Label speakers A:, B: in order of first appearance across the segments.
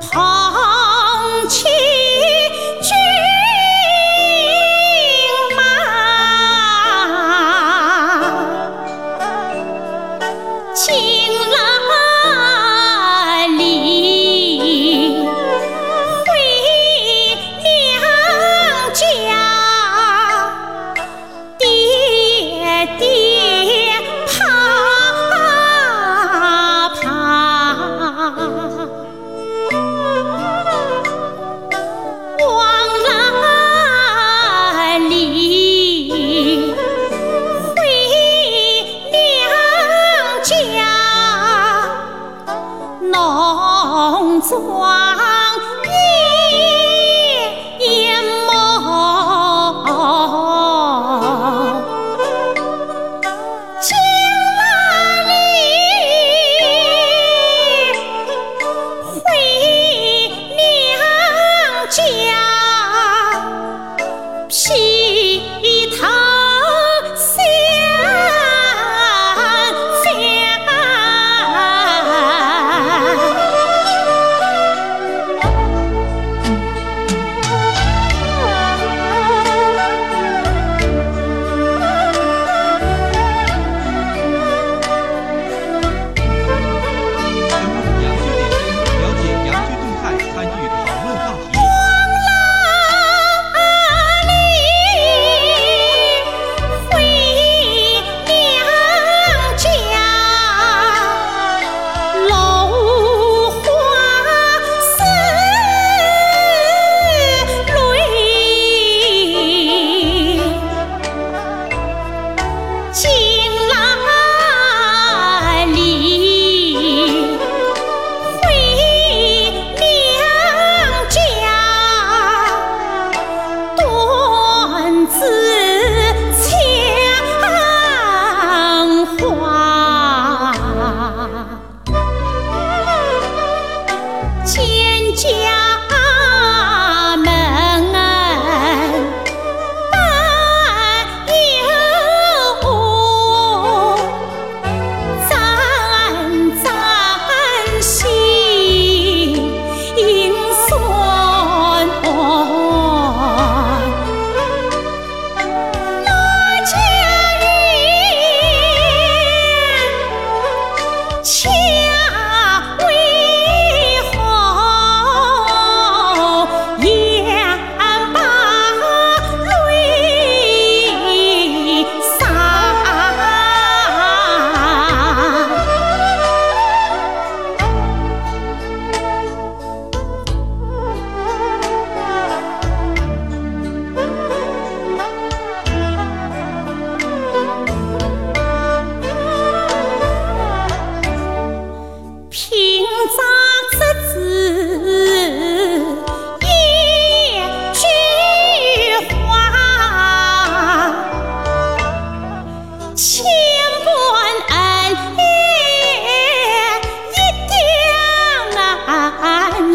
A: 捧起骏马，青龙。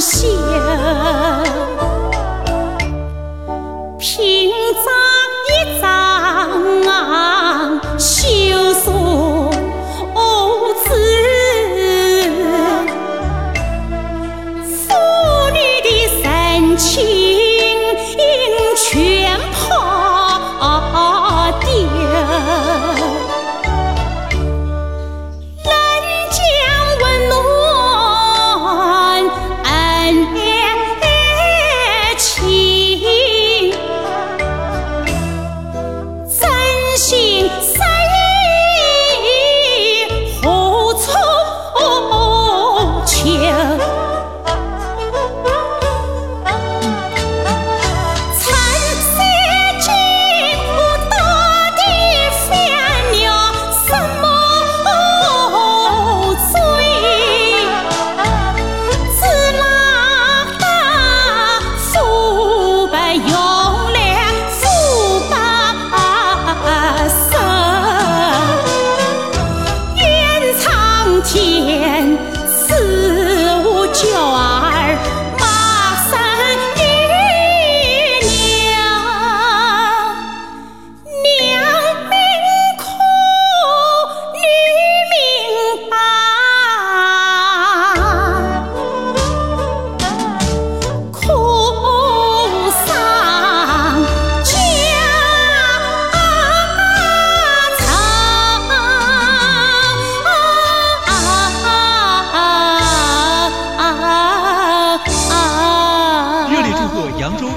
A: 戏。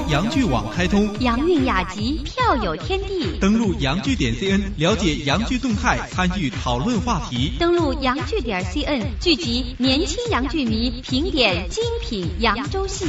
A: 洋剧网开通，
B: 洋韵雅集，票友天地。
A: 登录洋剧点 cn，了解洋剧动态，参与讨论话题。
B: 登录洋剧点 cn，聚集年轻洋剧迷，评点精品扬州戏。